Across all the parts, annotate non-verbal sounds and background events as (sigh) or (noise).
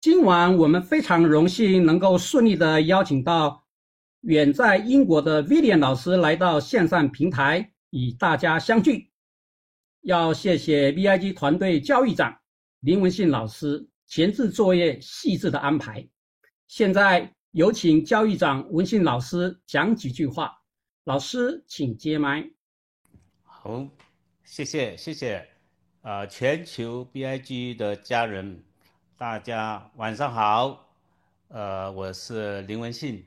今晚我们非常荣幸能够顺利的邀请到远在英国的 Vivian 老师来到线上平台与大家相聚。要谢谢 VIG 团队教育长林文信老师前置作业细致的安排。现在有请教育长文信老师讲几句话。老师，请接麦。好，谢谢谢谢。呃，全球 VIG 的家人。大家晚上好，呃，我是林文信。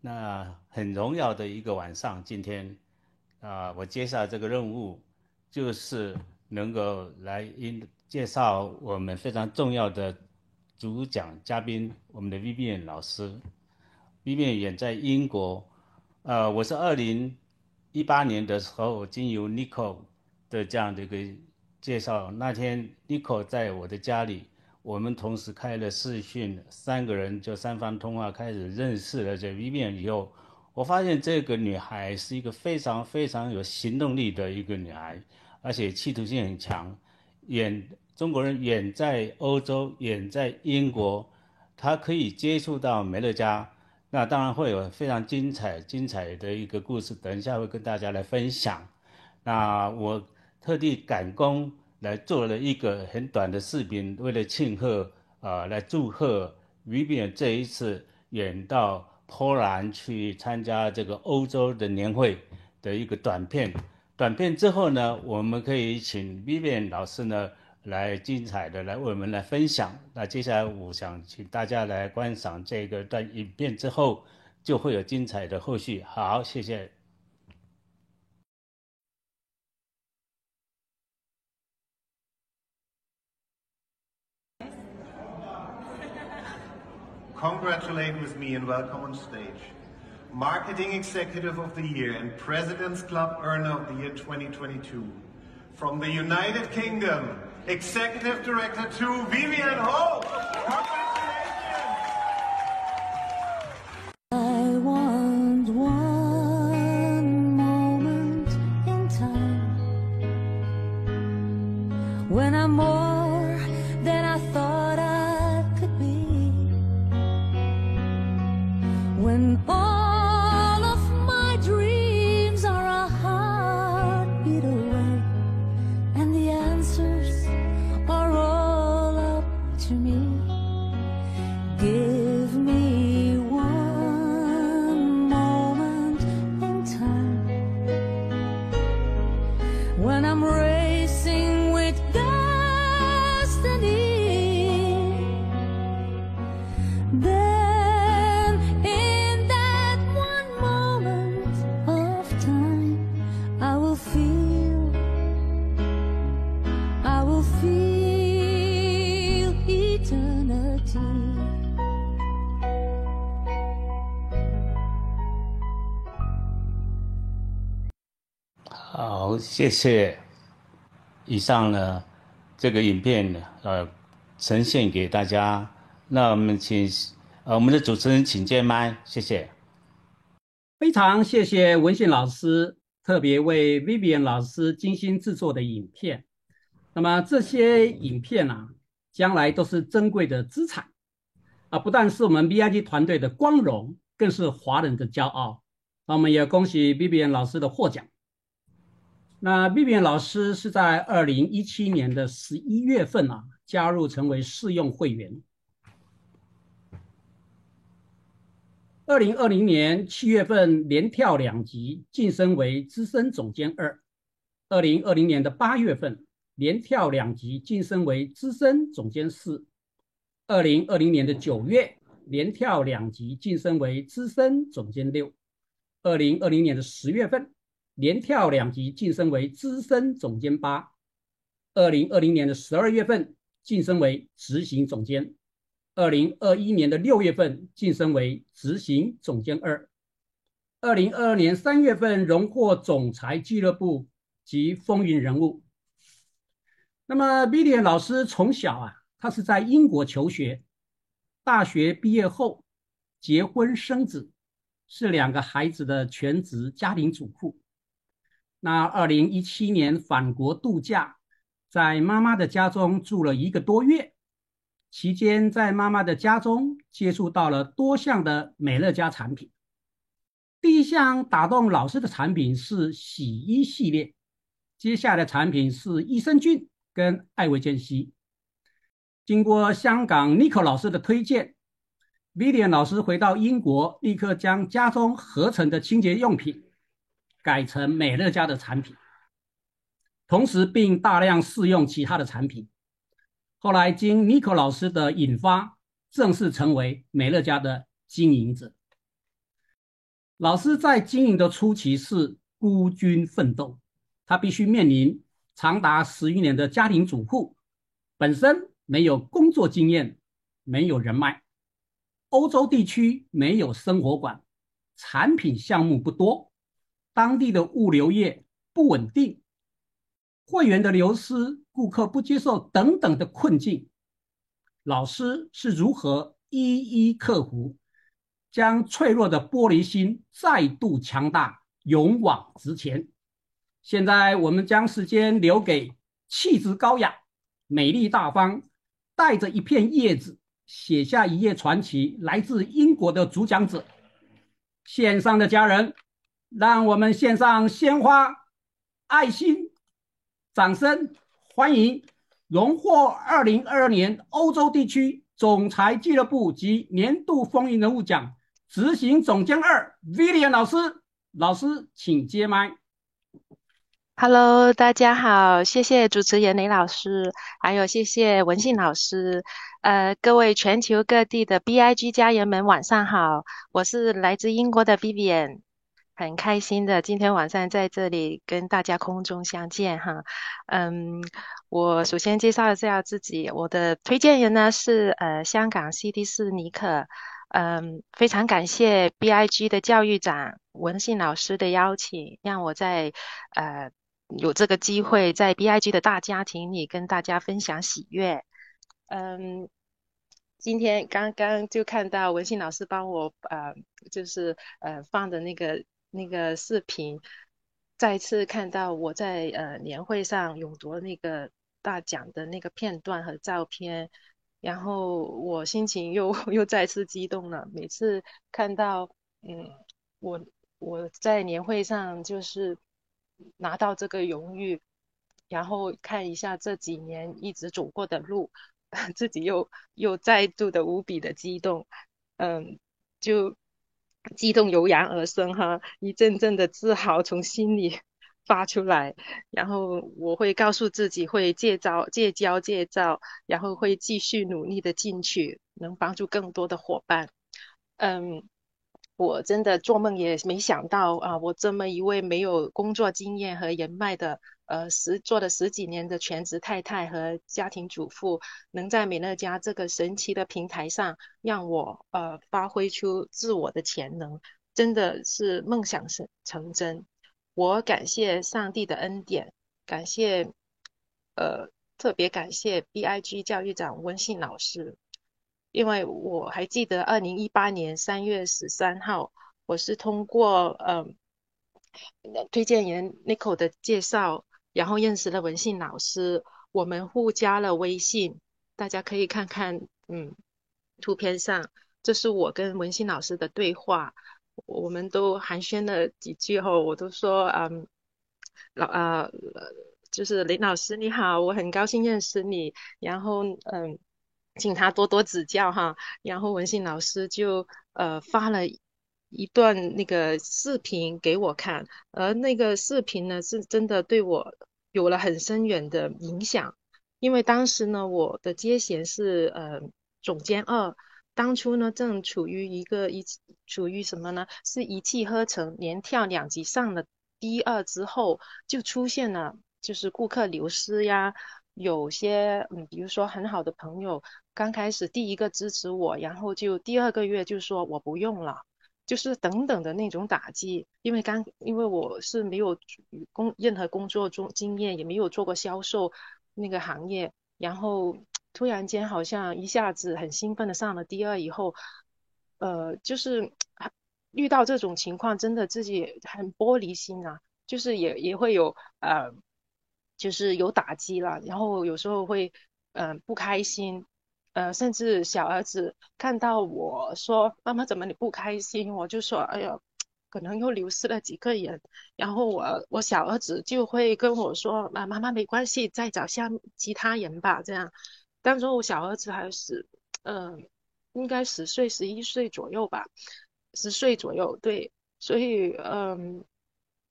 那很荣耀的一个晚上，今天啊，我接下这个任务，就是能够来应介绍我们非常重要的主讲嘉宾，我们的 Vivian 老师。Vivian 远在英国，呃，我是二零一八年的时候经由 Nico 的这样的一个介绍，那天 Nico 在我的家里。我们同时开了视讯，三个人就三方通话开始认识了这一面以后，我发现这个女孩是一个非常非常有行动力的一个女孩，而且企图心很强。远中国人远在欧洲，远在英国，她可以接触到梅乐家，那当然会有非常精彩精彩的一个故事，等一下会跟大家来分享。那我特地赶工。来做了一个很短的视频，为了庆贺啊，来祝贺 Vivian 这一次远到波兰去参加这个欧洲的年会的一个短片。短片之后呢，我们可以请 Vivian 老师呢来精彩的来为我们来分享。那接下来我想请大家来观赏这个段影片之后，就会有精彩的后续。好，谢谢。Congratulate with me and welcome on stage. Marketing Executive of the Year and President's Club Earner of the Year 2022. From the United Kingdom, Executive Director to Vivian Hope. 谢谢。以上呢，这个影片呢，呃，呈现给大家。那我们请，呃，我们的主持人请接麦，谢谢。非常谢谢文信老师特别为 Vivian 老师精心制作的影片。那么这些影片啊，将来都是珍贵的资产啊，不但是我们 VIG 团队的光荣，更是华人的骄傲。那我们也恭喜 Vivian 老师的获奖。那 Vivian 老师是在二零一七年的十一月份啊，加入成为试用会员。二零二零年七月份连跳两级晋升为资深总监二，二零二零年的八月份连跳两级晋升为资深总监四，二零二零年的九月连跳两级晋升为资深总监六，二零二零年的十月份连跳两级晋升为资深总监八，二零二零年的十二月份晋升为执行总监。二零二一年的六月份晋升为执行总监二，二零二二年三月份荣获总裁俱乐部及风云人物。那么 Vivian 老师从小啊，他是在英国求学，大学毕业后结婚生子，是两个孩子的全职家庭主妇。那二零一七年返国度假，在妈妈的家中住了一个多月。期间在妈妈的家中接触到了多项的美乐家产品。第一项打动老师的产品是洗衣系列，接下来产品是益生菌跟艾维健硒。经过香港 Nico 老师的推荐，Vivian 老师回到英国，立刻将家中合成的清洁用品改成美乐家的产品，同时并大量试用其他的产品。后来经 Nico 老师的引发，正式成为美乐家的经营者。老师在经营的初期是孤军奋斗，他必须面临长达十余年的家庭主妇，本身没有工作经验，没有人脉，欧洲地区没有生活馆，产品项目不多，当地的物流业不稳定，会员的流失，顾客不接受等等的困境，老师是如何一一克服？将脆弱的玻璃心再度强大，勇往直前。现在我们将时间留给气质高雅、美丽大方、带着一片叶子写下一页传奇，来自英国的主讲者。线上的家人，让我们献上鲜花、爱心、掌声，欢迎荣获二零二二年欧洲地区总裁俱乐部及年度风云人物奖。执行总监二 Vivian 老师，老师请接麦。Hello，大家好，谢谢主持人雷老师，还有谢谢文信老师。呃，各位全球各地的 BIG 家人们，晚上好，我是来自英国的 Vivian，很开心的今天晚上在这里跟大家空中相见哈。嗯，我首先介绍一下自己，我的推荐人呢是呃香港 CD 四尼克。嗯，非常感谢 BIG 的教育长文信老师的邀请，让我在呃有这个机会在 BIG 的大家庭里跟大家分享喜悦。嗯，今天刚刚就看到文信老师帮我呃就是呃放的那个那个视频，再次看到我在呃年会上勇夺那个大奖的那个片段和照片。然后我心情又 (laughs) 又再次激动了。每次看到，嗯，我我在年会上就是拿到这个荣誉，然后看一下这几年一直走过的路，(laughs) 自己又又再度的无比的激动，嗯，就激动油然而生哈，一阵阵的自豪从心里。(laughs) 发出来，然后我会告诉自己会戒招、戒骄、戒躁，然后会继续努力的进取，能帮助更多的伙伴。嗯，我真的做梦也没想到啊，我这么一位没有工作经验和人脉的，呃，十做了十几年的全职太太和家庭主妇，能在美乐家这个神奇的平台上，让我呃发挥出自我的潜能，真的是梦想成成真。我感谢上帝的恩典，感谢，呃，特别感谢 BIG 教育长温信老师，因为我还记得二零一八年三月十三号，我是通过呃推荐人 Nicole 的介绍，然后认识了文信老师，我们互加了微信，大家可以看看，嗯，图片上，这是我跟文信老师的对话。我们都寒暄了几句后，我都说，嗯，老啊，就是林老师你好，我很高兴认识你，然后嗯，请他多多指教哈。然后文信老师就呃发了一段那个视频给我看，而那个视频呢是真的对我有了很深远的影响，因为当时呢我的阶衔是呃总监二。当初呢，正处于一个一处于什么呢？是一气呵成，连跳两级上了第二之后，就出现了就是顾客流失呀，有些嗯，比如说很好的朋友，刚开始第一个支持我，然后就第二个月就说我不用了，就是等等的那种打击。因为刚因为我是没有工任何工作中经验，也没有做过销售那个行业，然后。突然间，好像一下子很兴奋的上了第二以后，呃，就是遇到这种情况，真的自己很玻璃心啊，就是也也会有呃，就是有打击了，然后有时候会嗯不开心，呃，甚至小儿子看到我说妈妈怎么你不开心，我就说哎呀，可能又流失了几个人。然后我我小儿子就会跟我说啊，妈妈没关系，再找下其他人吧。这样，当时我小儿子还是嗯，应该十岁十一岁左右吧，十岁左右对。所以嗯，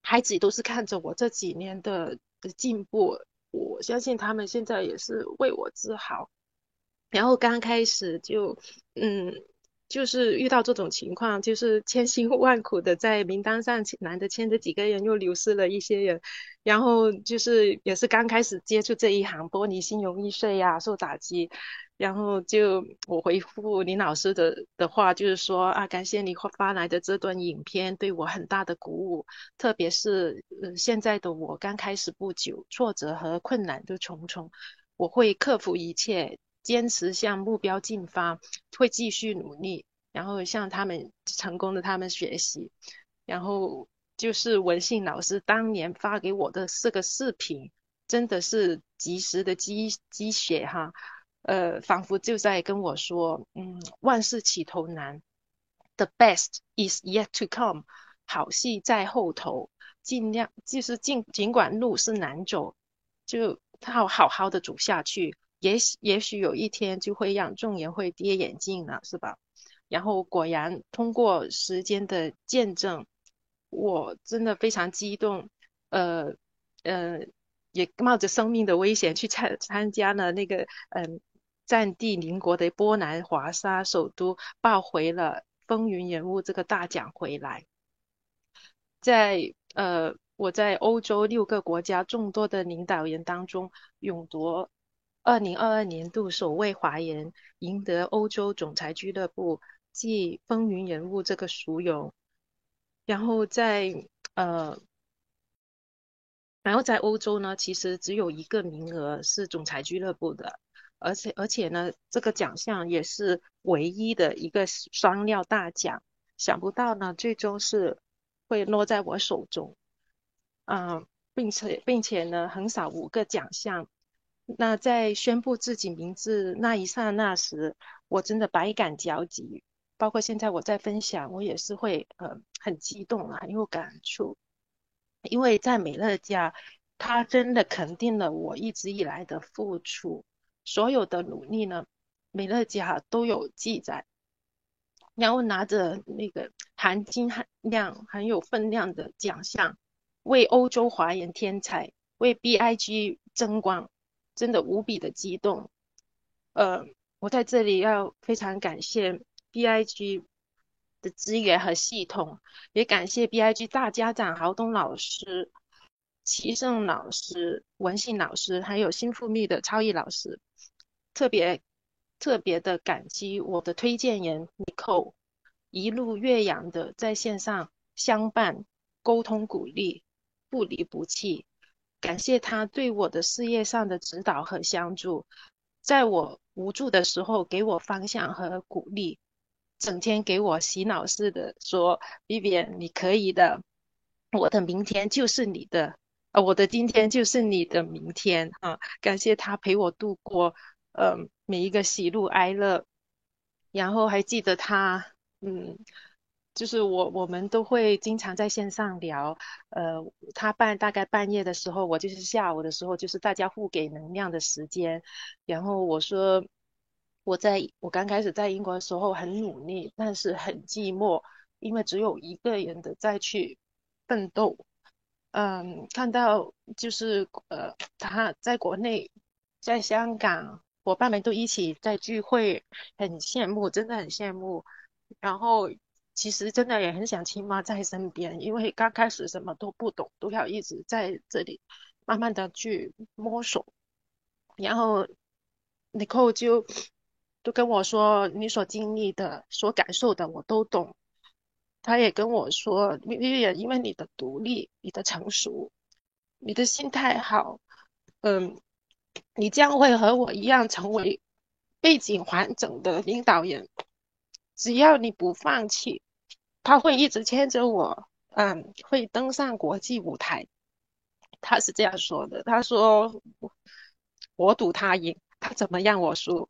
孩子都是看着我这几年的的进步，我相信他们现在也是为我自豪。然后刚开始就，嗯，就是遇到这种情况，就是千辛万苦的在名单上难得签的几个人又流失了一些人，然后就是也是刚开始接触这一行，玻璃心容易碎呀，受打击。然后就我回复林老师的的话，就是说啊，感谢你发来的这段影片，对我很大的鼓舞，特别是呃现在的我刚开始不久，挫折和困难都重重，我会克服一切。坚持向目标进发，会继续努力，然后向他们成功的他们学习。然后就是文信老师当年发给我的四个视频，真的是及时的积积血哈，呃，仿佛就在跟我说，嗯，万事起头难，the best is yet to come，好戏在后头，尽量就是尽尽管路是难走，就他要好好的走下去。也许也许有一天就会让众人会跌眼镜了，是吧？然后果然通过时间的见证，我真的非常激动，呃呃，也冒着生命的危险去参参加了那个嗯战地邻国的波兰华沙首都，抱回了风云人物这个大奖回来。在呃我在欧洲六个国家众多的领导人当中，勇夺。二零二二年度首位华人赢得欧洲总裁俱乐部暨风云人物这个殊荣，然后在呃，然后在欧洲呢，其实只有一个名额是总裁俱乐部的，而且而且呢，这个奖项也是唯一的一个双料大奖，想不到呢，最终是会落在我手中，嗯，并且并且呢，横扫五个奖项。那在宣布自己名字那一刹那时，我真的百感交集。包括现在我在分享，我也是会呃很激动，很有感触。因为在美乐家，他真的肯定了我一直以来的付出，所有的努力呢，美乐家都有记载。然后拿着那个含金量很有分量的奖项，为欧洲华人天才，为 BIG 争光。真的无比的激动，呃，我在这里要非常感谢 BIG 的资源和系统，也感谢 BIG 大家长豪东老师、齐胜老师、文信老师，还有新复密的超毅老师，特别特别的感激我的推荐人 Nicole，一路岳阳的在线上相伴、沟通、鼓励，不离不弃。感谢他对我的事业上的指导和相助，在我无助的时候给我方向和鼓励，整天给我洗脑似的说：“Vivian，你可以的，我的明天就是你的，呃，我的今天就是你的明天。”啊，感谢他陪我度过，呃，每一个喜怒哀乐，然后还记得他，嗯。就是我，我们都会经常在线上聊。呃，他半大概半夜的时候，我就是下午的时候，就是大家互给能量的时间。然后我说，我在我刚开始在英国的时候很努力，但是很寂寞，因为只有一个人的再去奋斗。嗯，看到就是呃，他在国内，在香港，伙伴们都一起在聚会，很羡慕，真的很羡慕。然后。其实真的也很想亲妈在身边，因为刚开始什么都不懂，都要一直在这里慢慢的去摸索。然后 Nicole 就都跟我说，你所经历的、所感受的我都懂。他也跟我说，因为因为你的独立、你的成熟、你的心态好，嗯，你将会和我一样成为背景完整的领导人。只要你不放弃。他会一直牵着我，嗯，会登上国际舞台。他是这样说的。他说：“我赌他赢，他怎么让我输？”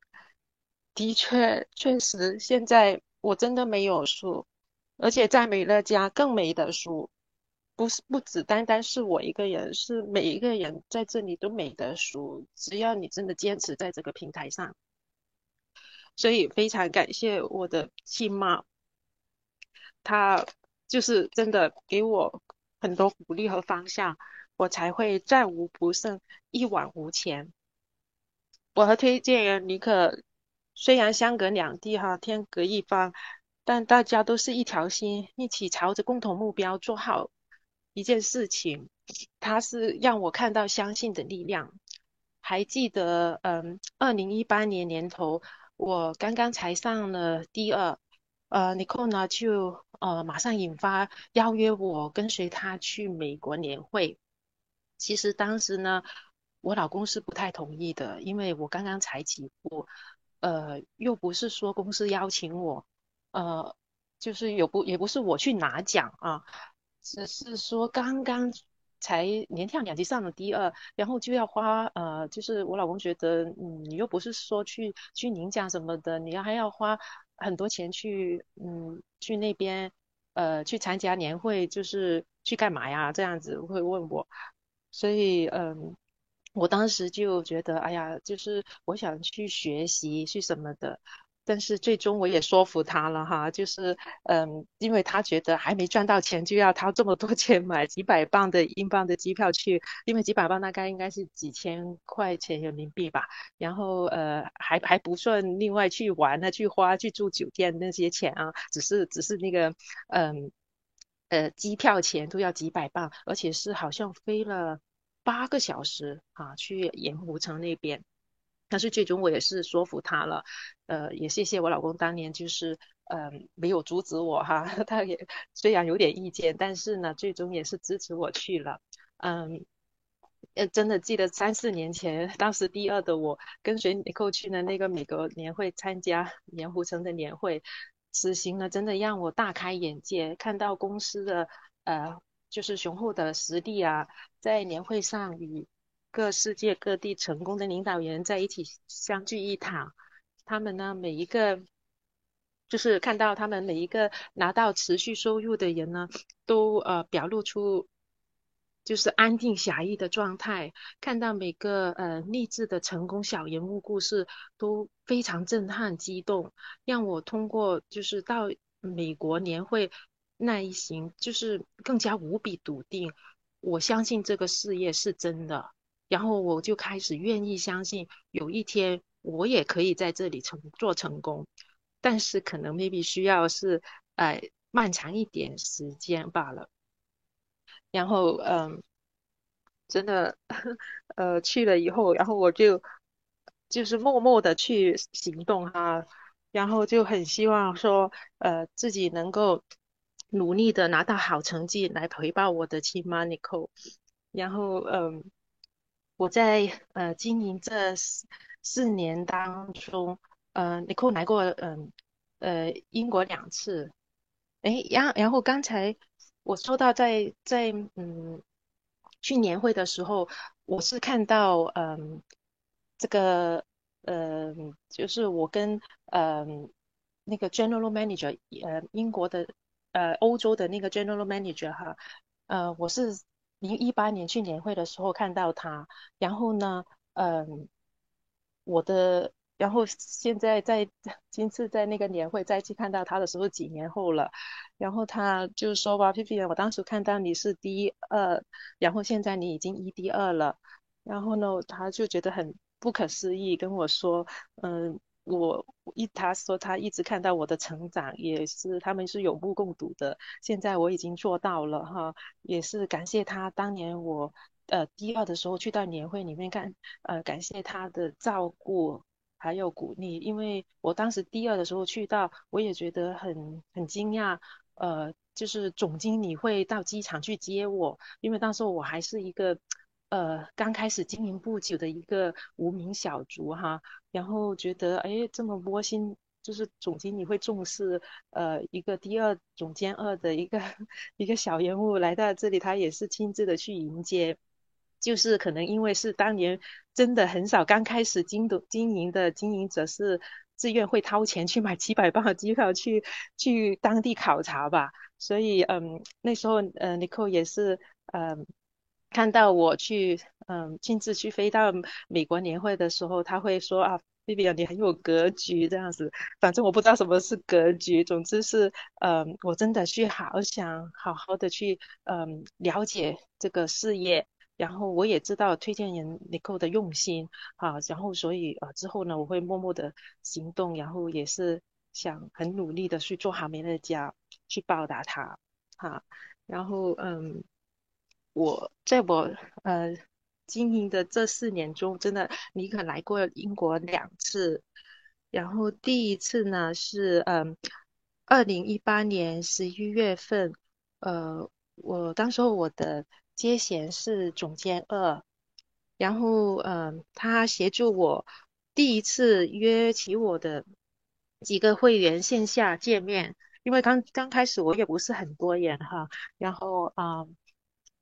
的确，确实，现在我真的没有输，而且在美乐家更没得输，不是不只单单是我一个人，是每一个人在这里都没得输，只要你真的坚持在这个平台上。所以非常感谢我的亲妈，她就是真的给我很多鼓励和方向，我才会战无不胜，一往无前。我和推荐人尼克虽然相隔两地哈，天隔一方，但大家都是一条心，一起朝着共同目标做好一件事情。他是让我看到相信的力量。还记得，嗯，二零一八年年头。我刚刚才上了第二，呃，尼克呢就呃马上引发邀约我跟随他去美国年会。其实当时呢，我老公是不太同意的，因为我刚刚才起步，呃，又不是说公司邀请我，呃，就是有不也不是我去拿奖啊，只是说刚刚。才连跳两级上了第二，然后就要花呃，就是我老公觉得，嗯，你又不是说去去领奖什么的，你要还要花很多钱去，嗯，去那边呃去参加年会，就是去干嘛呀？这样子会问我，所以嗯，我当时就觉得，哎呀，就是我想去学习去什么的。但是最终我也说服他了哈，就是嗯，因为他觉得还没赚到钱就要掏这么多 (laughs) 钱买几百磅的英镑的机票去，因为几百磅大概应该是几千块钱人民币吧，然后呃还还不算另外去玩啊、去花、去住酒店那些钱啊，只是只是那个嗯呃机票钱都要几百磅，而且是好像飞了八个小时啊去盐湖城那边。但是最终我也是说服他了，呃，也谢谢我老公当年就是，呃，没有阻止我哈，(laughs) 他也虽然有点意见，但是呢，最终也是支持我去了，嗯，呃，真的记得三四年前，当时第二的我跟随尼克去的那个美国年会参加盐湖城的年会，此行呢真的让我大开眼界，看到公司的呃就是雄厚的实力啊，在年会上与。各世界各地成功的领导人在一起相聚一堂，他们呢每一个就是看到他们每一个拿到持续收入的人呢，都呃表露出就是安定侠义的状态，看到每个呃励志的成功小人物故事都非常震撼激动，让我通过就是到美国年会那一行，就是更加无比笃定，我相信这个事业是真的。然后我就开始愿意相信，有一天我也可以在这里成做成功，但是可能 maybe 需要是呃漫长一点时间罢了。然后嗯，真的呃去了以后，然后我就就是默默的去行动哈，然后就很希望说呃自己能够努力的拿到好成绩来回报我的亲妈 Nicole，然后嗯。我在呃经营这四四年当中，呃，你可来过嗯呃英国两次，哎，然然后刚才我说到在在嗯去年会的时候，我是看到嗯这个嗯就是我跟嗯那个 general manager 呃英国的呃欧洲的那个 general manager 哈，呃我是。零一八年去年会的时候看到他，然后呢，嗯，我的，然后现在在 (laughs) 今次在那个年会再去看到他的时候，几年后了，然后他就说吧，皮皮，我当时看到你是第一二，然后现在你已经一第二了，然后呢，他就觉得很不可思议，跟我说，嗯。我一他说他一直看到我的成长，也是他们是有目共睹的。现在我已经做到了哈，也是感谢他当年我呃第二的时候去到年会里面看，呃感谢他的照顾还有鼓励。因为我当时第二的时候去到，我也觉得很很惊讶，呃就是总经理会到机场去接我，因为当时我还是一个。呃，刚开始经营不久的一个无名小卒哈，然后觉得哎，这么窝心，就是总经理会重视呃一个第二总监二的一个一个小人物来到这里，他也是亲自的去迎接，就是可能因为是当年真的很少刚开始经的经营的经营者是自愿会掏钱去买几百磅的机票去去当地考察吧。所以嗯，那时候呃，Nicole 也是嗯看到我去嗯亲自去飞到美国年会的时候，他会说啊。b b 你很有格局，这样子，反正我不知道什么是格局，总之是，嗯，我真的去好想好好的去，嗯，了解这个事业，然后我也知道推荐人 n i c o 的用心，啊，然后所以呃之后呢，我会默默的行动，然后也是想很努力的去做好美乐家，去报答他，哈，然后嗯，我在我呃。经营的这四年中，真的尼克来过英国两次，然后第一次呢是嗯，二零一八年十一月份，呃，我当时候我的接衔是总监二，然后嗯，他协助我第一次约起我的几个会员线下见面，因为刚刚开始我也不是很多人哈，然后啊。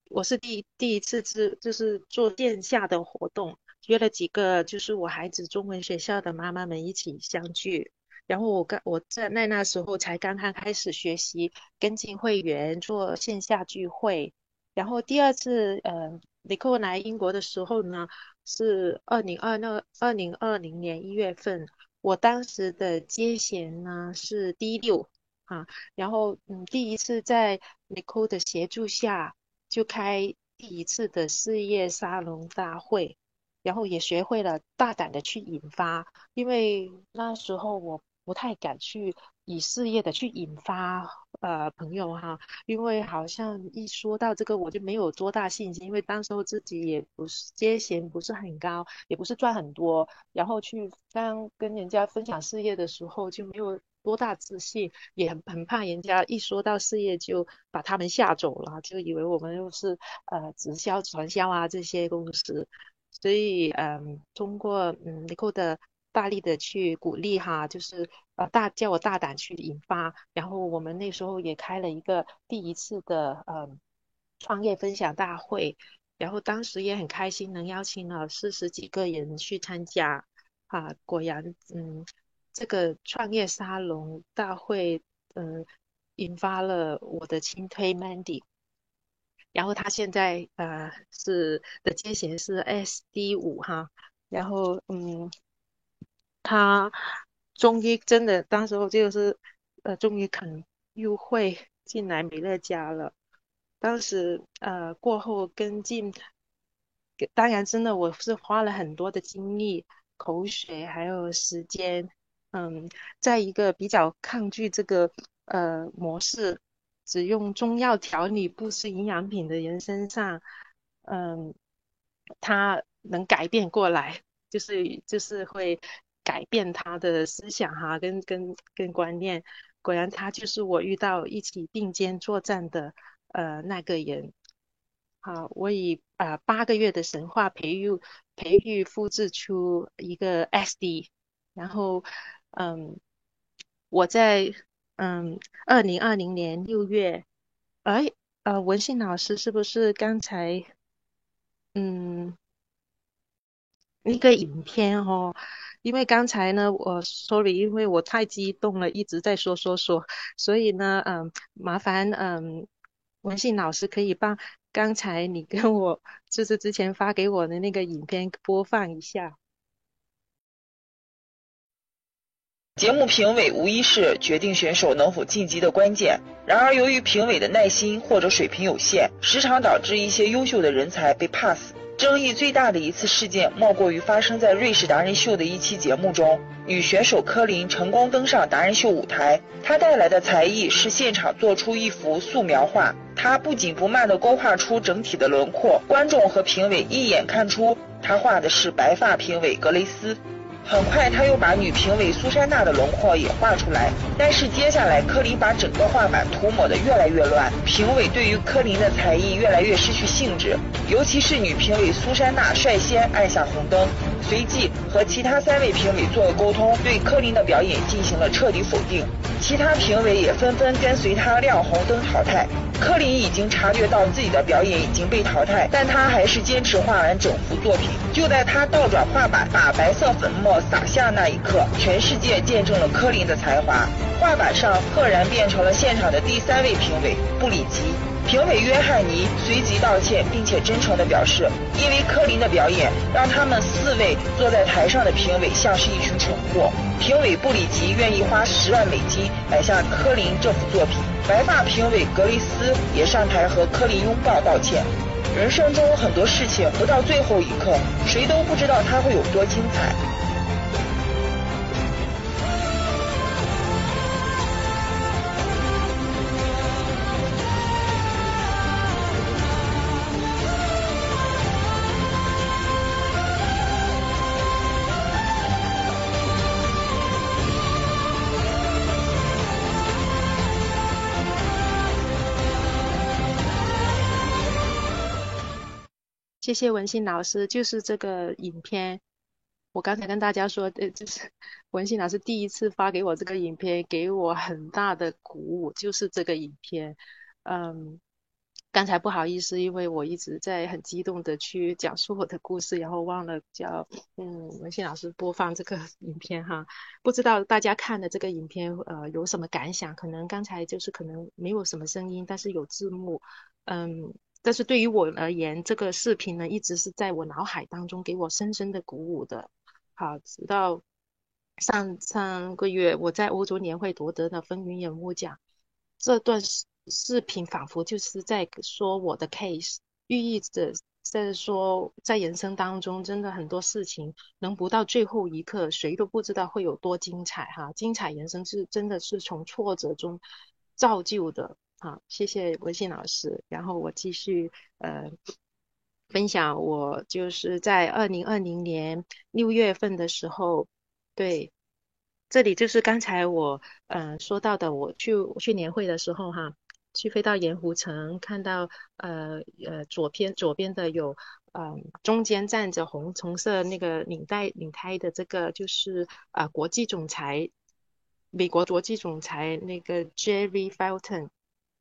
我是第第一次是就是做线下的活动，约了几个就是我孩子中文学校的妈妈们一起相聚。然后我刚我在那那时候才刚刚开始学习跟进会员做线下聚会。然后第二次呃，李克来英国的时候呢，是二零二那二零二零年一月份。我当时的接衔呢是第六啊，然后嗯，第一次在李克的协助下。就开第一次的事业沙龙大会，然后也学会了大胆的去引发，因为那时候我不太敢去以事业的去引发呃朋友哈，因为好像一说到这个我就没有多大信心，因为当时候自己也不是阶衔不是很高，也不是赚很多，然后去当跟人家分享事业的时候就没有。多大自信，也很很怕人家一说到事业就把他们吓走了，就以为我们又是呃直销、传销啊这些公司。所以嗯，通过嗯 Nick 的大力的去鼓励哈，就是呃大叫我大胆去引发。然后我们那时候也开了一个第一次的嗯创业分享大会，然后当时也很开心能邀请了四十几个人去参加啊，果然嗯。这个创业沙龙大会，嗯，引发了我的亲推 Mandy，然后他现在呃是的接衔是 SD 五哈，然后嗯，他终于真的当时候就是呃终于肯入会进来美乐家了，当时呃过后跟进，当然真的我是花了很多的精力、口水还有时间。嗯，在一个比较抗拒这个呃模式，只用中药调理不吃营养品的人身上，嗯，他能改变过来，就是就是会改变他的思想哈，跟跟跟观念。果然，他就是我遇到一起并肩作战的呃那个人。好，我以啊八个月的神话培育培育复制出一个 SD，然后。嗯，我在嗯二零二零年六月，哎呃文信老师是不是刚才嗯那个影片哦？因为刚才呢我 sorry，因为我太激动了，一直在说说说，所以呢嗯麻烦嗯文信老师可以帮刚才你跟我就是之前发给我的那个影片播放一下。节目评委无疑是决定选手能否晋级的关键。然而，由于评委的耐心或者水平有限，时常导致一些优秀的人才被 pass。争议最大的一次事件，莫过于发生在瑞士达人秀的一期节目中，女选手科林成功登上达人秀舞台。她带来的才艺是现场做出一幅素描画，她不紧不慢地勾画出整体的轮廓，观众和评委一眼看出她画的是白发评委格雷斯。很快，他又把女评委苏珊娜的轮廓也画出来。但是接下来，柯林把整个画板涂抹得越来越乱，评委对于柯林的才艺越来越失去兴致。尤其是女评委苏珊娜率先按下红灯，随即和其他三位评委做了沟通，对柯林的表演进行了彻底否定。其他评委也纷纷跟随他亮红灯淘汰。柯林已经察觉到自己的表演已经被淘汰，但他还是坚持画完整幅作品。就在他倒转画板，把白色粉末洒下那一刻，全世界见证了柯林的才华。画板上赫然变成了现场的第三位评委布里吉。评委约翰尼随即道歉，并且真诚地表示，因为柯林的表演，让他们四位坐在台上的评委像是一群蠢货。评委布里吉愿意花十万美金买下柯林这幅作品。白发评委格雷斯也上台和柯林拥抱道歉。人生中很多事情不到最后一刻，谁都不知道它会有多精彩。谢谢文信老师，就是这个影片，我刚才跟大家说，呃，就是 (laughs) 文信老师第一次发给我这个影片，给我很大的鼓舞，就是这个影片。嗯，刚才不好意思，因为我一直在很激动的去讲述我的故事，然后忘了叫嗯文信老师播放这个影片哈。不知道大家看的这个影片，呃，有什么感想？可能刚才就是可能没有什么声音，但是有字幕，嗯。但是对于我而言，这个视频呢，一直是在我脑海当中给我深深的鼓舞的。好，直到上上个月我在欧洲年会夺得的风云人物奖，这段视视频仿佛就是在说我的 case，寓意着在说，在人生当中真的很多事情能不到最后一刻，谁都不知道会有多精彩哈。精彩人生是真的是从挫折中造就的。好，谢谢文信老师。然后我继续呃分享，我就是在二零二零年六月份的时候，对，这里就是刚才我嗯说到的，我去去年会的时候哈，去飞到盐湖城，看到呃呃左边左边的有嗯中间站着红橙色那个领带领胎的这个就是啊国际总裁，美国国际总裁那个 Jerry Felton。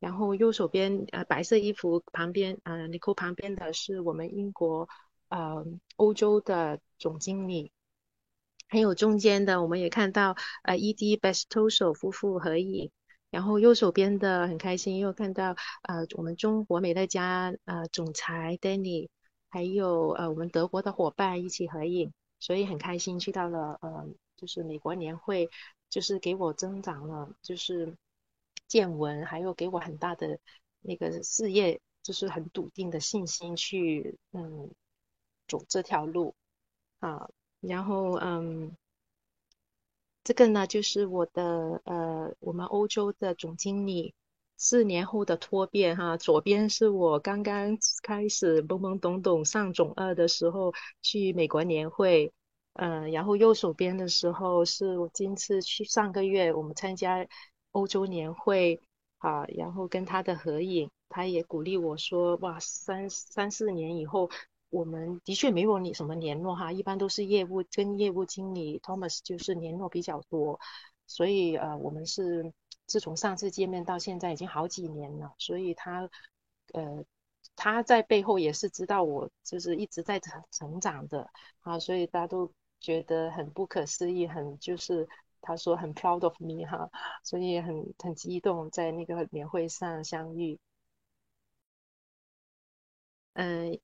然后右手边呃白色衣服旁边呃 Nicole 旁边的是我们英国呃欧洲的总经理，还有中间的我们也看到呃 ED Bestoso 夫妇合影，然后右手边的很开心又看到呃我们中国美乐家呃总裁 Danny，还有呃我们德国的伙伴一起合影，所以很开心去到了呃就是美国年会，就是给我增长了就是。见闻，还有给我很大的那个事业，就是很笃定的信心去嗯走这条路啊。然后嗯，这个呢就是我的呃我们欧洲的总经理四年后的脱变哈。左边是我刚刚开始懵懵懂懂上总二的时候去美国年会，嗯，然后右手边的时候是我今次去上个月我们参加。欧洲年会啊，然后跟他的合影，他也鼓励我说：“哇，三三四年以后，我们的确没有你什么联络哈，一般都是业务跟业务经理 Thomas 就是联络比较多，所以呃，我们是自从上次见面到现在已经好几年了，所以他呃他在背后也是知道我就是一直在成成长的啊，所以大家都觉得很不可思议，很就是。”他说很 proud of me 哈，所以很很激动在那个年会上相遇。嗯，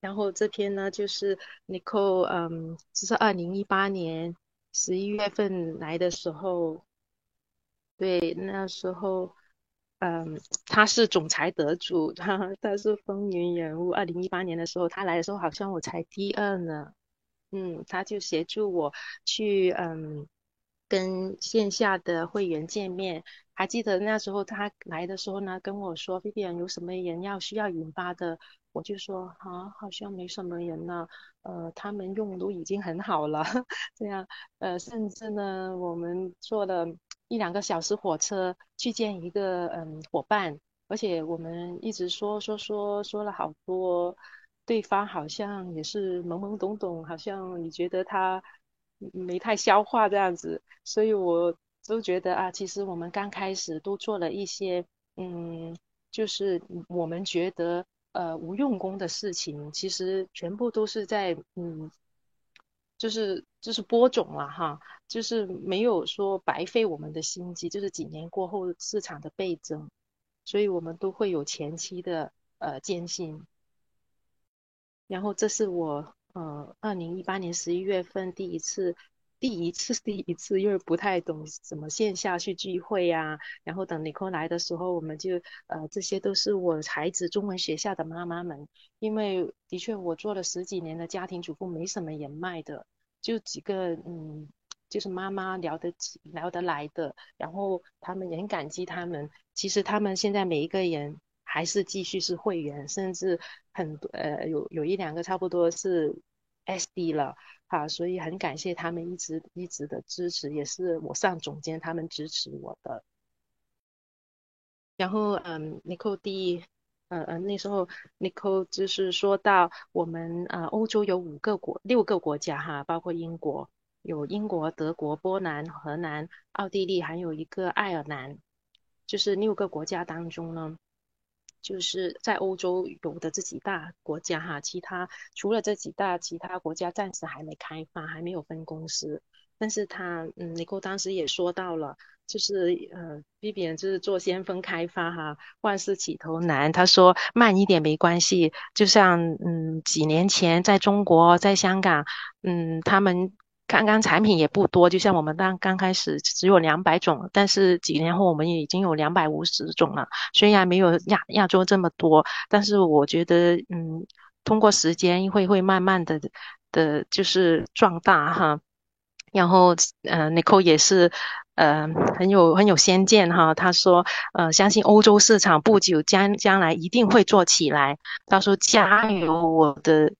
然后这篇呢就是 Nicole，嗯，这是二零一八年十一月份来的时候，对，那时候，嗯，他是总裁得主，他他是风云人物。二零一八年的时候他来的时候好像我才第二呢，嗯，他就协助我去，嗯。跟线下的会员见面，还记得那时候他来的时候呢，跟我说 Vivian 有什么人要需要引发的，我就说啊，好像没什么人呢，呃，他们用都已经很好了，(laughs) 这样，呃，甚至呢，我们坐了一两个小时火车去见一个嗯伙伴，而且我们一直说说说说了好多，对方好像也是懵懵懂懂，好像你觉得他。没太消化这样子，所以我都觉得啊，其实我们刚开始都做了一些，嗯，就是我们觉得呃无用功的事情，其实全部都是在嗯，就是就是播种了哈，就是没有说白费我们的心机，就是几年过后市场的倍增，所以我们都会有前期的呃艰辛。然后这是我呃二零一八年十一月份第一次。第一次，(laughs) 第一次，因为不太懂怎么线下去聚会呀。然后等尼克来的时候，我们就呃，这些都是我孩子中文学校的妈妈们。因为的确，我做了十几年的家庭主妇，没什么人脉的，就几个嗯，就是妈妈聊得起、聊得来的。然后他们也很感激他们。其实他们现在每一个人还是继续是会员，甚至很多呃，有有一两个差不多是 SD 了。好，所以很感谢他们一直一直的支持，也是我上总监他们支持我的。然后，嗯，Nicole 第，呃呃，那时候 Nicole 就是说到我们呃欧洲有五个国六个国家哈，包括英国，有英国、德国、波兰、荷兰、奥地利，还有一个爱尔兰，就是六个国家当中呢。就是在欧洲有的这几大国家哈，其他除了这几大其他国家暂时还没开发，还没有分公司。但是他嗯，尼克当时也说到了，就是呃，B B 就是做先锋开发哈，万事起头难。他说慢一点没关系，就像嗯几年前在中国在香港，嗯他们。刚刚产品也不多，就像我们刚刚开始只有两百种，但是几年后我们也已经有两百五十种了。虽然没有亚亚洲这么多，但是我觉得，嗯，通过时间会会慢慢的的，就是壮大哈。然后，呃，Nicole 也是，呃，很有很有先见哈。他说，呃，相信欧洲市场不久将将来一定会做起来。他说，加油，我的。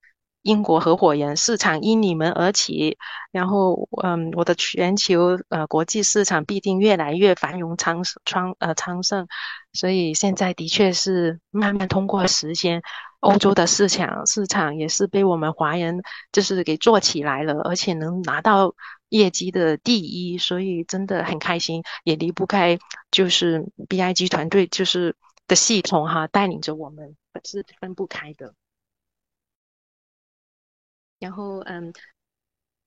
英国合伙人市场因你们而起，然后嗯，我的全球呃国际市场必定越来越繁荣昌昌呃昌盛，所以现在的确是慢慢通过实现欧洲的市场市场也是被我们华人就是给做起来了，而且能拿到业绩的第一，所以真的很开心，也离不开就是 BIG 团队就是的系统哈带领着我们是分不开的。然后，嗯，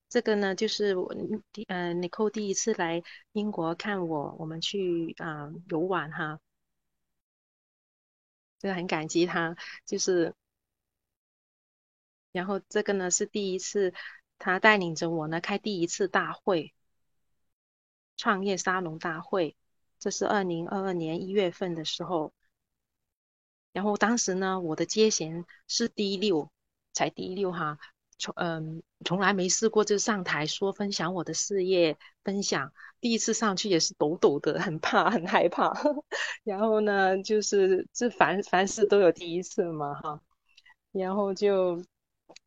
这个呢，就是我第呃 n i c o 第一次来英国看我，我们去啊游玩哈，真的很感激他。就是，然后这个呢是第一次，他带领着我呢开第一次大会，创业沙龙大会，这是二零二二年一月份的时候。然后当时呢，我的阶衔是第六，才第六哈。从嗯，从来没试过就上台说分享我的事业分享，第一次上去也是抖抖的，很怕很害怕。(laughs) 然后呢，就是这凡凡事都有第一次嘛哈，然后就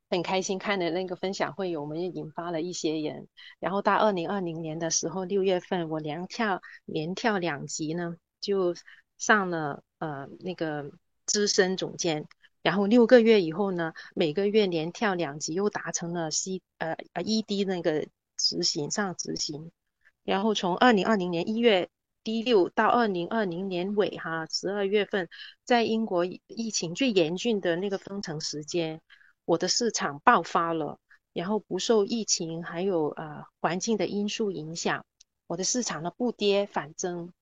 很开心看的那个分享会，我们也引发了一些人。然后到二零二零年的时候，六月份我连跳连跳两级呢，就上了呃那个资深总监。然后六个月以后呢，每个月连跳两级，又达成了 C 呃呃 ED 那个执行上执行。然后从二零二零年一月 D 六到二零二零年尾哈十二月份，在英国疫情最严峻的那个封城时间，我的市场爆发了。然后不受疫情还有呃环境的因素影响，我的市场呢不跌反增，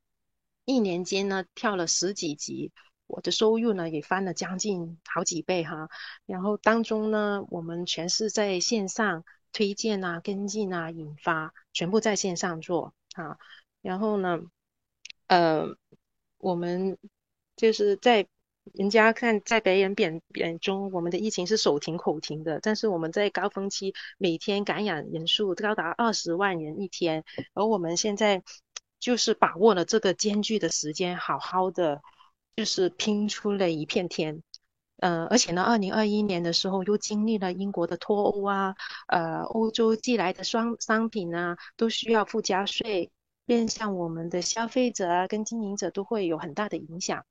一年间呢跳了十几级。我的收入呢也翻了将近好几倍哈，然后当中呢，我们全是在线上推荐啊、跟进啊、引发，全部在线上做啊。然后呢，呃，我们就是在人家看在别人眼眼中，我们的疫情是手停口停的，但是我们在高峰期每天感染人数高达二十万人一天，而我们现在就是把握了这个艰巨的时间，好好的。就是拼出了一片天，呃，而且呢，二零二一年的时候又经历了英国的脱欧啊，呃，欧洲寄来的商商品啊都需要附加税，变相我们的消费者啊跟经营者都会有很大的影响。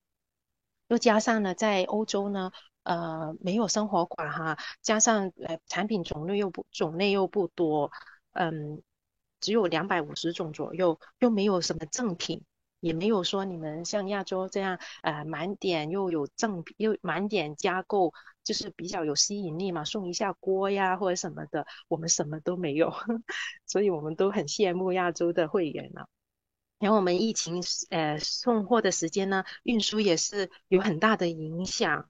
又加上呢，在欧洲呢，呃，没有生活馆哈，加上呃产品种类又不种类又不多，嗯，只有两百五十种左右，又没有什么赠品，也没有说你们像亚洲这样，呃，满点又有赠，又满点加购，就是比较有吸引力嘛，送一下锅呀或者什么的，我们什么都没有，(laughs) 所以我们都很羡慕亚洲的会员呢。然后我们疫情，呃，送货的时间呢，运输也是有很大的影响。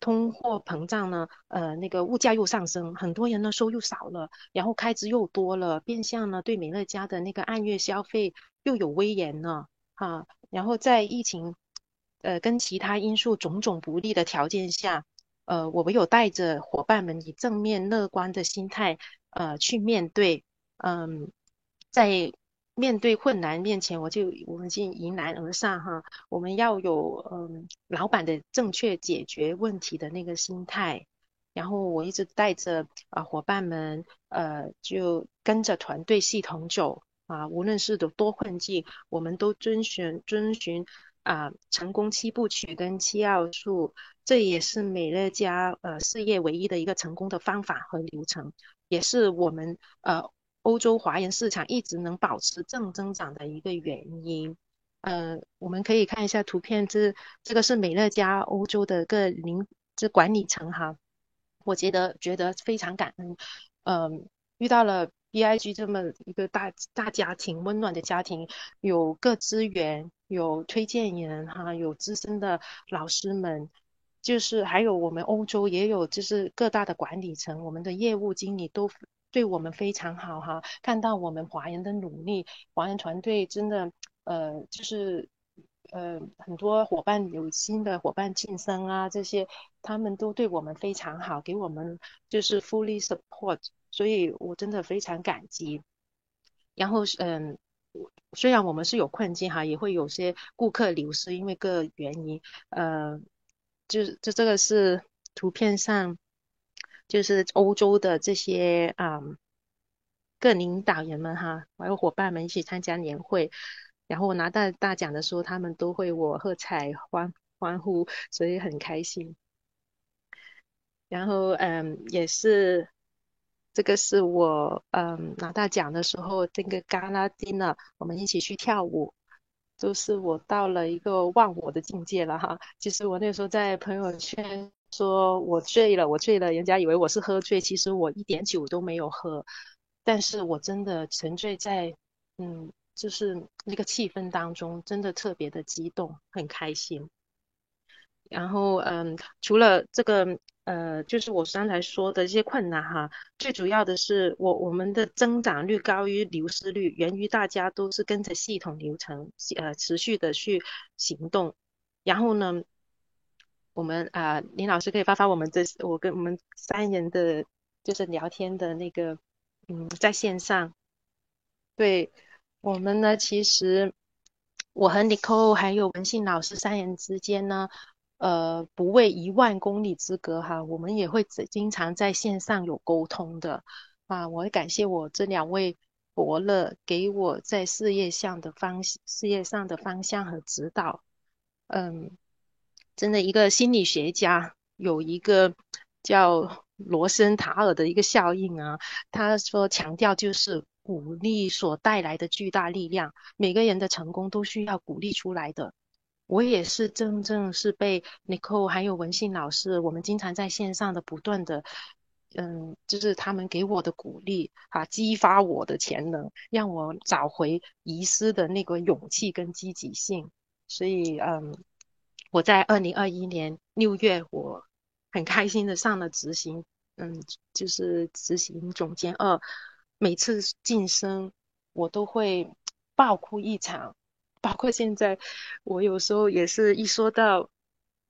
通货膨胀呢，呃，那个物价又上升，很多人呢收入少了，然后开支又多了，变相呢对美乐家的那个按月消费又有威严呢，啊。然后在疫情，呃，跟其他因素种种不利的条件下，呃，我唯有带着伙伴们以正面乐观的心态，呃，去面对，嗯，在。面对困难面前，我就我们就迎难而上哈。我们要有嗯，老板的正确解决问题的那个心态。然后我一直带着啊伙伴们，呃，就跟着团队系统走啊。无论是有多困境，我们都遵循遵循啊成功七部曲跟七要素。这也是美乐家呃事业唯一的一个成功的方法和流程，也是我们呃。欧洲华人市场一直能保持正增长的一个原因，呃，我们可以看一下图片，这这个是美乐家欧洲的个领这管理层哈，我觉得觉得非常感恩，嗯，遇到了 BIG 这么一个大大家庭，温暖的家庭，有各资源，有推荐人哈，有资深的老师们，就是还有我们欧洲也有就是各大的管理层，我们的业务经理都。对我们非常好哈，看到我们华人的努力，华人团队真的呃就是呃很多伙伴有新的伙伴晋升啊，这些他们都对我们非常好，给我们就是 fully support，所以我真的非常感激。然后嗯，虽然我们是有困境哈，也会有些顾客流失，因为各原因，呃，就就这个是图片上。就是欧洲的这些啊，各领导人们哈，还有伙伴们一起参加年会，然后我拿到大奖的时候，他们都会我喝彩欢欢呼，所以很开心。然后嗯，也是这个是我嗯拿大奖的时候，这个戛拉丁呢，我们一起去跳舞，都是我到了一个忘我的境界了哈。其实我那时候在朋友圈。说我醉了，我醉了，人家以为我是喝醉，其实我一点酒都没有喝，但是我真的沉醉在，嗯，就是那个气氛当中，真的特别的激动，很开心。然后，嗯，除了这个，呃，就是我刚才说的这些困难哈，最主要的是我我们的增长率高于流失率，源于大家都是跟着系统流程，呃，持续的去行动，然后呢。我们啊，林老师可以发发我们这我跟我们三人的就是聊天的那个，嗯，在线上。对我们呢，其实我和 Nicole 还有文信老师三人之间呢，呃，不为一万公里之隔哈，我们也会经常在线上有沟通的啊。我也感谢我这两位伯乐给我在事业上的方事业上的方向和指导，嗯。真的，一个心理学家有一个叫罗森塔尔的一个效应啊，他说强调就是鼓励所带来的巨大力量，每个人的成功都需要鼓励出来的。我也是真正是被 Nicole 还有文信老师，我们经常在线上的不断的，嗯，就是他们给我的鼓励啊，激发我的潜能，让我找回遗失的那个勇气跟积极性。所以，嗯。我在二零二一年六月，我很开心的上了执行，嗯，就是执行总监二。每次晋升，我都会爆哭一场，包括现在，我有时候也是一说到，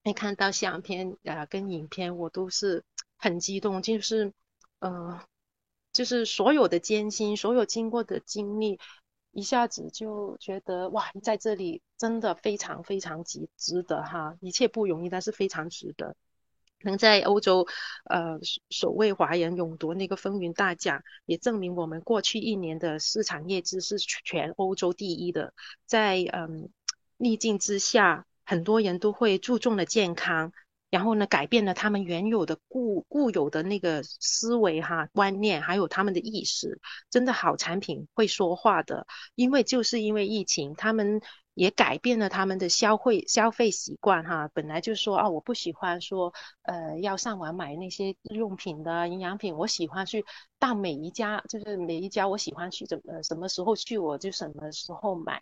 一看到相片啊跟影片，我都是很激动，就是，嗯，就是所有的艰辛，所有经过的经历。一下子就觉得哇，在这里真的非常非常值值得哈，一切不容易，但是非常值得。能在欧洲，呃，首位华人勇夺那个风云大奖，也证明我们过去一年的市场业绩是全欧洲第一的。在嗯逆境之下，很多人都会注重了健康，然后呢，改变了他们原有的固固有的那个思维哈观念，还有他们的意识，真的好产品会说话的。因为就是因为疫情，他们也改变了他们的消费消费习惯哈。本来就说啊，我不喜欢说呃要上网买那些日用品的营养品，我喜欢去到每一家，就是每一家我喜欢去怎么什么时候去我就什么时候买。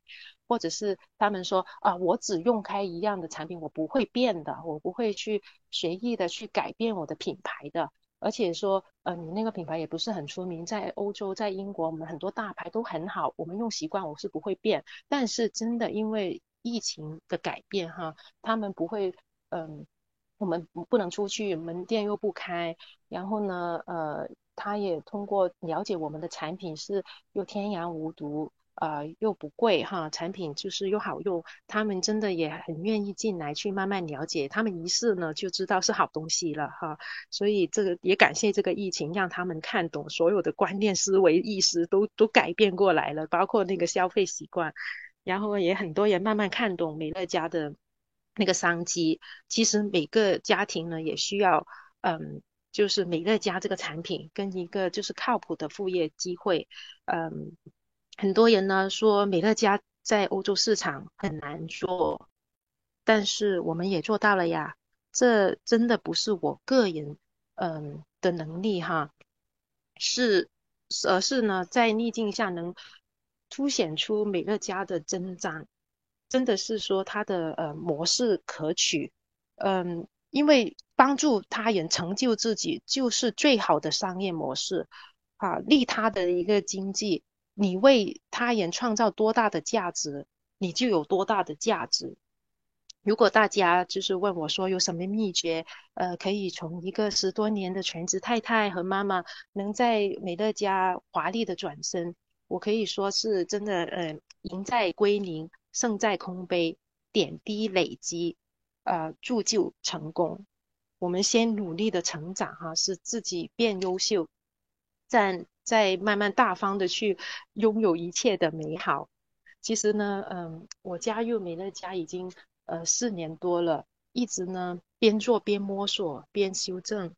或者是他们说啊，我只用开一样的产品，我不会变的，我不会去随意的去改变我的品牌的。而且说，呃，你那个品牌也不是很出名，在欧洲，在英国，我们很多大牌都很好，我们用习惯，我是不会变。但是真的因为疫情的改变哈，他们不会，嗯，我们不能出去，门店又不开，然后呢，呃，他也通过了解我们的产品是又天然无毒。呃，又不贵哈，产品就是又好用，他们真的也很愿意进来去慢慢了解，他们一试呢就知道是好东西了哈，所以这个也感谢这个疫情，让他们看懂所有的观念、思维、意识都都改变过来了，包括那个消费习惯，然后也很多人慢慢看懂美乐家的那个商机，其实每个家庭呢也需要，嗯，就是美乐家这个产品跟一个就是靠谱的副业机会，嗯。很多人呢说美乐家在欧洲市场很难做，但是我们也做到了呀。这真的不是我个人嗯的能力哈，是而是呢在逆境下能凸显出美乐家的增长，真的是说它的呃模式可取，嗯，因为帮助他人成就自己就是最好的商业模式啊，利他的一个经济。你为他人创造多大的价值，你就有多大的价值。如果大家就是问我说有什么秘诀，呃，可以从一个十多年的全职太太和妈妈，能在美乐家华丽的转身，我可以说是真的，呃，赢在归零，胜在空杯，点滴累积，呃，铸就成功。我们先努力的成长，哈，使自己变优秀，在。在慢慢大方的去拥有一切的美好。其实呢，嗯，我加入美乐家已经呃四年多了，一直呢边做边摸索边修正。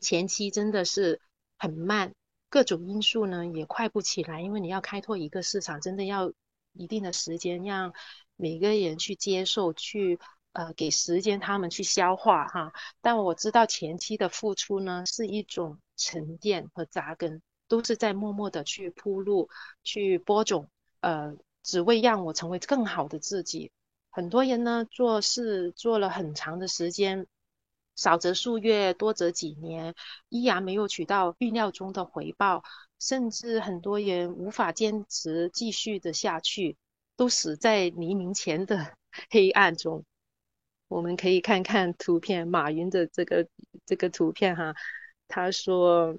前期真的是很慢，各种因素呢也快不起来，因为你要开拓一个市场，真的要一定的时间，让每个人去接受，去呃给时间他们去消化哈。但我知道前期的付出呢是一种沉淀和扎根。都是在默默的去铺路、去播种，呃，只为让我成为更好的自己。很多人呢做事做了很长的时间，少则数月，多则几年，依然没有取到预料中的回报，甚至很多人无法坚持继续的下去，都死在黎明前的 (laughs) 黑暗中。我们可以看看图片，马云的这个这个图片哈，他说。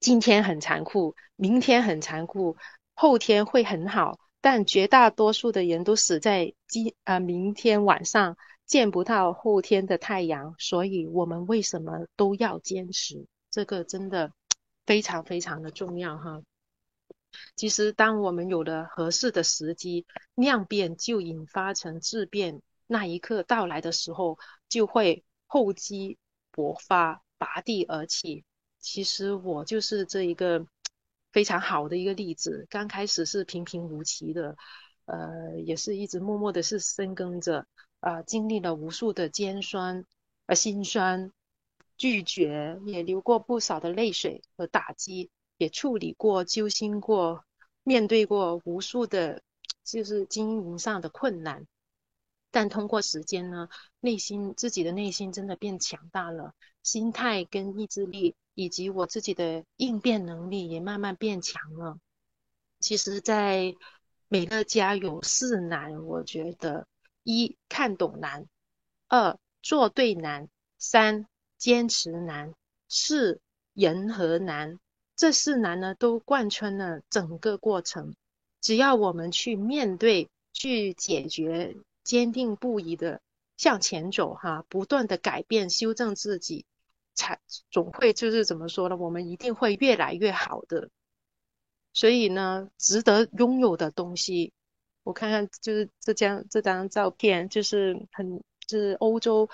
今天很残酷，明天很残酷，后天会很好，但绝大多数的人都死在今啊明天晚上见不到后天的太阳。所以，我们为什么都要坚持？这个真的非常非常的重要哈。其实，当我们有了合适的时机，量变就引发成质变，那一刻到来的时候，就会厚积薄发，拔地而起。其实我就是这一个非常好的一个例子。刚开始是平平无奇的，呃，也是一直默默的是深耕着，啊，经历了无数的尖酸、呃心酸、拒绝，也流过不少的泪水和打击，也处理过、揪心过、面对过无数的，就是经营上的困难。但通过时间呢，内心自己的内心真的变强大了，心态跟意志力。以及我自己的应变能力也慢慢变强了。其实，在美乐家有四难，我觉得：一看懂难，二做对难，三坚持难，四人和难。这四难呢，都贯穿了整个过程。只要我们去面对、去解决，坚定不移的向前走，哈，不断的改变、修正自己。才总会就是怎么说呢？我们一定会越来越好的。所以呢，值得拥有的东西，我看看就是这张这张照片，就是很就是欧洲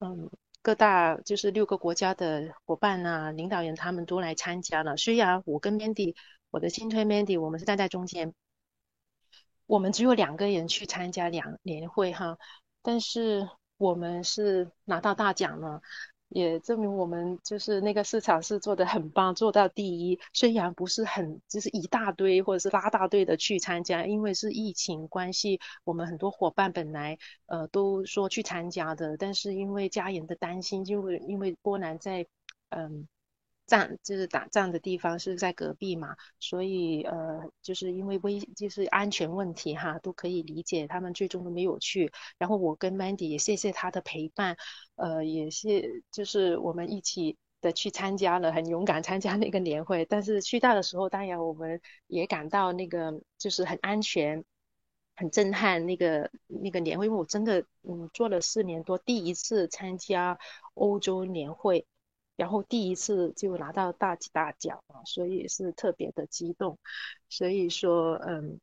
嗯，各大就是六个国家的伙伴啊、领导人他们都来参加了。虽然我跟 Mandy，我的新推 Mandy，我们是站在中间，我们只有两个人去参加两年会哈，但是我们是拿到大奖了。也证明我们就是那个市场是做的很棒，做到第一。虽然不是很就是一大堆或者是拉大队的去参加，因为是疫情关系，我们很多伙伴本来呃都说去参加的，但是因为家人的担心，就会因为波兰在嗯。战就是打仗的地方是在隔壁嘛，所以呃，就是因为危就是安全问题哈，都可以理解，他们最终都没有去。然后我跟 Mandy 也谢谢他的陪伴，呃，也是就是我们一起的去参加了，很勇敢参加那个年会。但是去到的时候，当然我们也感到那个就是很安全、很震撼那个那个年会，因为我真的嗯做了四年多，第一次参加欧洲年会。然后第一次就拿到大大奖啊，所以是特别的激动。所以说，嗯，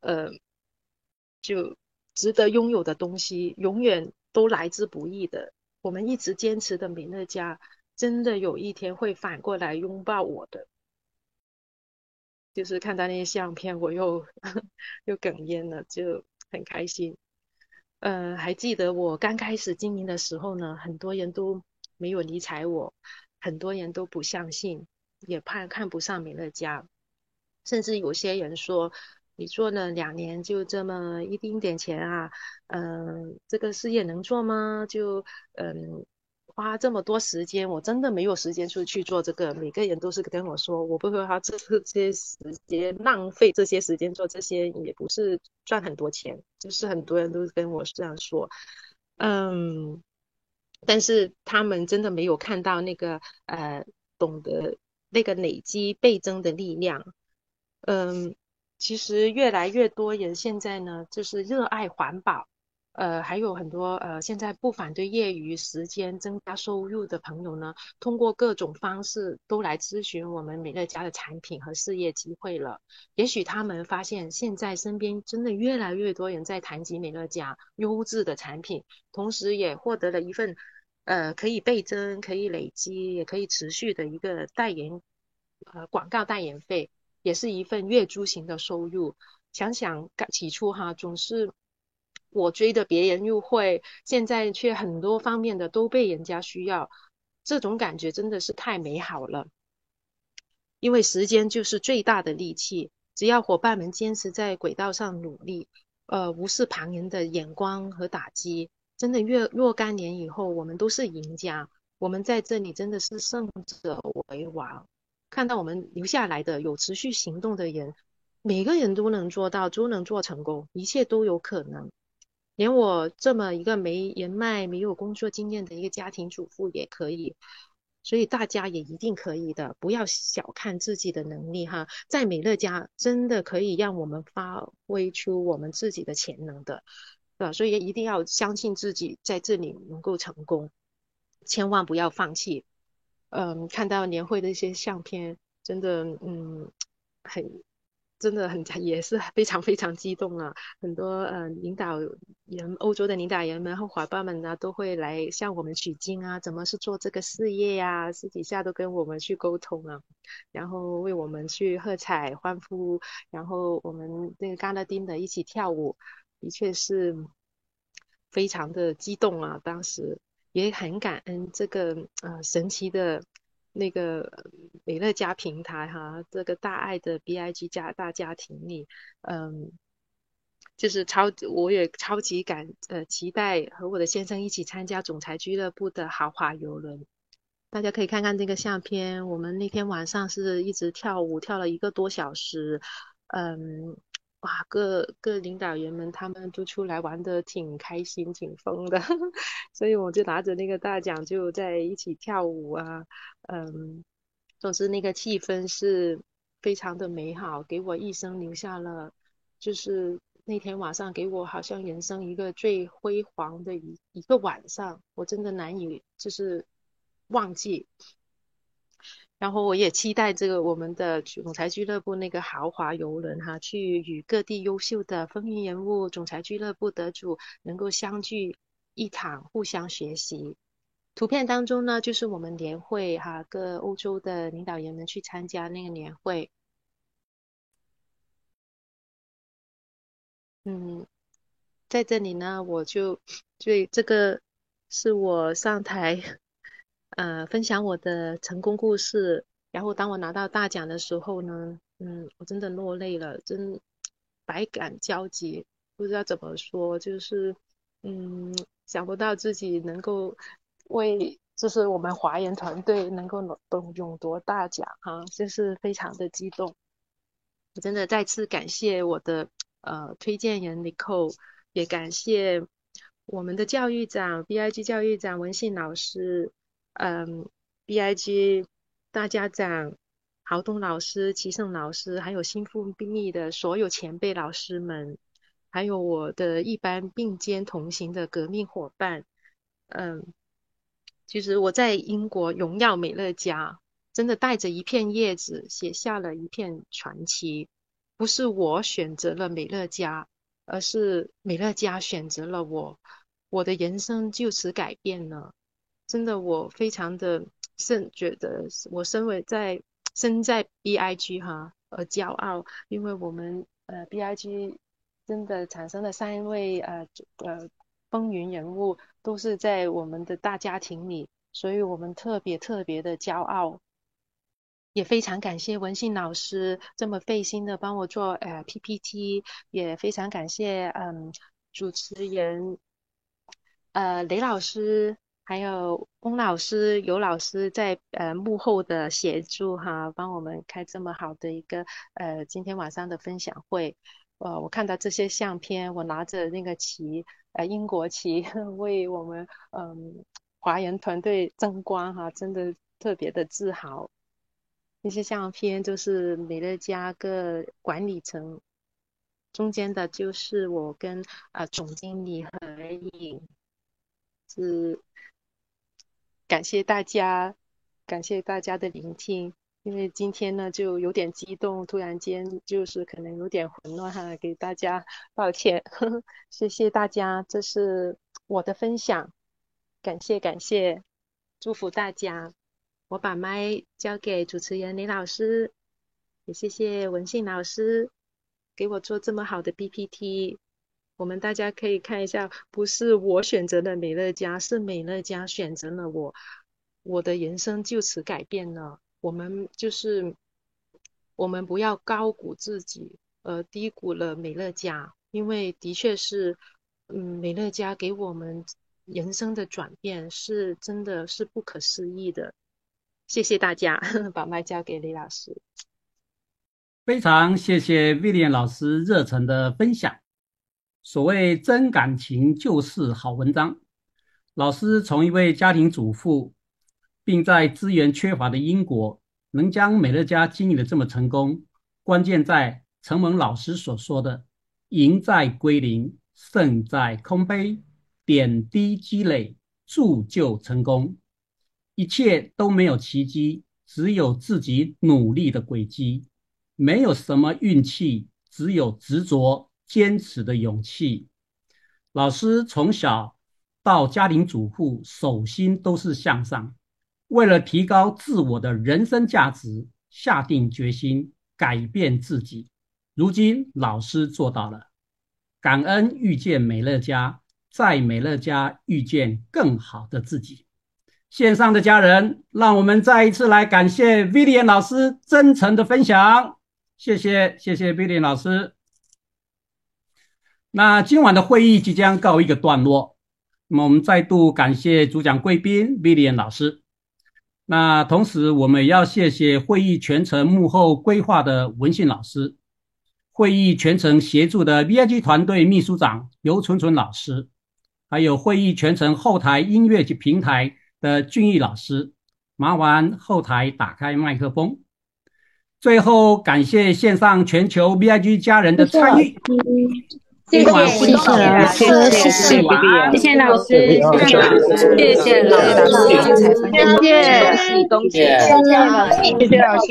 呃，就值得拥有的东西，永远都来之不易的。我们一直坚持的美乐家，真的有一天会反过来拥抱我的。就是看到那些相片，我又 (laughs) 又哽咽了，就很开心。呃，还记得我刚开始经营的时候呢，很多人都。没有理睬我，很多人都不相信，也怕看不上美乐家，甚至有些人说：“你做了两年就这么一丁点钱啊？嗯，这个事业能做吗？就嗯，花这么多时间，我真的没有时间出去做这个。”每个人都是跟我说：“我不会花这这些时间，浪费这些时间做这些，也不是赚很多钱。”就是很多人都跟我这样说，嗯。但是他们真的没有看到那个呃，懂得那个累积倍增的力量。嗯，其实越来越多人现在呢，就是热爱环保，呃，还有很多呃，现在不反对业余时间增加收入的朋友呢，通过各种方式都来咨询我们美乐家的产品和事业机会了。也许他们发现现在身边真的越来越多人在谈及美乐家优质的产品，同时也获得了一份。呃，可以倍增、可以累积、也可以持续的一个代言，呃，广告代言费，也是一份月租型的收入。想想起初哈，总是我追的别人入会，现在却很多方面的都被人家需要，这种感觉真的是太美好了。因为时间就是最大的利器，只要伙伴们坚持在轨道上努力，呃，无视旁人的眼光和打击。真的，若若干年以后，我们都是赢家。我们在这里真的是胜者为王。看到我们留下来的有持续行动的人，每个人都能做到，都能做成功，一切都有可能。连我这么一个没人脉、没有工作经验的一个家庭主妇也可以。所以大家也一定可以的，不要小看自己的能力哈。在美乐家，真的可以让我们发挥出我们自己的潜能的。所以一定要相信自己在这里能够成功，千万不要放弃。嗯，看到年会的一些相片，真的，嗯，很，真的很 (laughs) 也是非常非常激动啊！很多呃领导人，欧洲的领导人们和伙伴们呢，都会来向我们取经啊，怎么是做这个事业呀？私底下都跟我们去沟通啊，然后为我们去喝彩欢呼，然后我们那个嘎拉丁的一起跳舞。的确是非常的激动啊！当时也很感恩这个呃神奇的那个美乐家平台哈，这个大爱的 B I G 家大家庭里，嗯，就是超我也超级感呃期待和我的先生一起参加总裁俱乐部的豪华游轮。大家可以看看这个相片，我们那天晚上是一直跳舞跳了一个多小时，嗯。哇，各各领导人们他们都出来玩的挺开心、挺疯的，(laughs) 所以我就拿着那个大奖就在一起跳舞啊，嗯，总之那个气氛是非常的美好，给我一生留下了，就是那天晚上给我好像人生一个最辉煌的一一个晚上，我真的难以就是忘记。然后我也期待这个我们的总裁俱乐部那个豪华游轮哈，去与各地优秀的风云人物、总裁俱乐部得主能够相聚，一堂互相学习。图片当中呢，就是我们年会哈，各欧洲的领导人们去参加那个年会。嗯，在这里呢，我就对这个是我上台呃分享我的成功故事。然后当我拿到大奖的时候呢，嗯，我真的落泪了，真百感交集，不知道怎么说，就是嗯，想不到自己能够为就是我们华人团队能够勇勇夺大奖哈，真是非常的激动。我真的再次感谢我的。呃，推荐人 Nicole，也感谢我们的教育长 BIG 教育长文信老师，嗯，BIG 大家长豪东老师、齐胜老师，还有心腹兵役的所有前辈老师们，还有我的一班并肩同行的革命伙伴，嗯，其实我在英国荣耀美乐家，真的带着一片叶子写下了一片传奇。不是我选择了美乐家，而是美乐家选择了我，我的人生就此改变了。真的，我非常的甚觉得，我身为在身在 BIG 哈而骄傲，因为我们呃 BIG 真的产生了三位呃呃风云人物，都是在我们的大家庭里，所以我们特别特别的骄傲。也非常感谢文信老师这么费心的帮我做呃 PPT，也非常感谢嗯主持人呃雷老师，还有龚老师、尤老师在呃幕后的协助哈，帮我们开这么好的一个呃今天晚上的分享会。呃，我看到这些相片，我拿着那个旗呃英国旗 (laughs) 为我们嗯华人团队争光哈，真的特别的自豪。那些相片就是美乐家个管理层，中间的就是我跟啊总经理合影，是感谢大家，感谢大家的聆听。因为今天呢就有点激动，突然间就是可能有点混乱哈，给大家抱歉，谢谢大家，这是我的分享，感谢感谢，祝福大家。我把麦交给主持人李老师，也谢谢文信老师给我做这么好的 PPT。我们大家可以看一下，不是我选择了美乐家，是美乐家选择了我，我的人生就此改变了。我们就是我们不要高估自己，而低估了美乐家，因为的确是，嗯，美乐家给我们人生的转变是真的是不可思议的。谢谢大家，(laughs) 把麦交给李老师。非常谢谢威廉老师热忱的分享。所谓真感情就是好文章。老师从一位家庭主妇，并在资源缺乏的英国，能将美乐家经营的这么成功，关键在承蒙老师所说的“赢在归零，胜在空杯”，点滴积累，铸就成功。一切都没有奇迹，只有自己努力的轨迹；没有什么运气，只有执着坚持的勇气。老师从小到家庭主妇，手心都是向上。为了提高自我的人生价值，下定决心改变自己。如今老师做到了，感恩遇见美乐家，在美乐家遇见更好的自己。线上的家人，让我们再一次来感谢 Vivian 老师真诚的分享，谢谢谢谢 Vivian 老师。那今晚的会议即将告一个段落，那么我们再度感谢主讲贵宾 Villian 老师。那同时我们也要谢谢会议全程幕后规划的文信老师，会议全程协助的 VIG 团队秘书长刘纯纯老师，还有会议全程后台音乐及平台。的俊逸老师，麻烦后台打开麦克风。最后，感谢线上全球 BIG 家人的参与。谢谢老师，谢谢谢谢谢谢老师，谢谢老师，谢谢老师谢谢恭喜恭喜，谢谢老师，谢谢老师。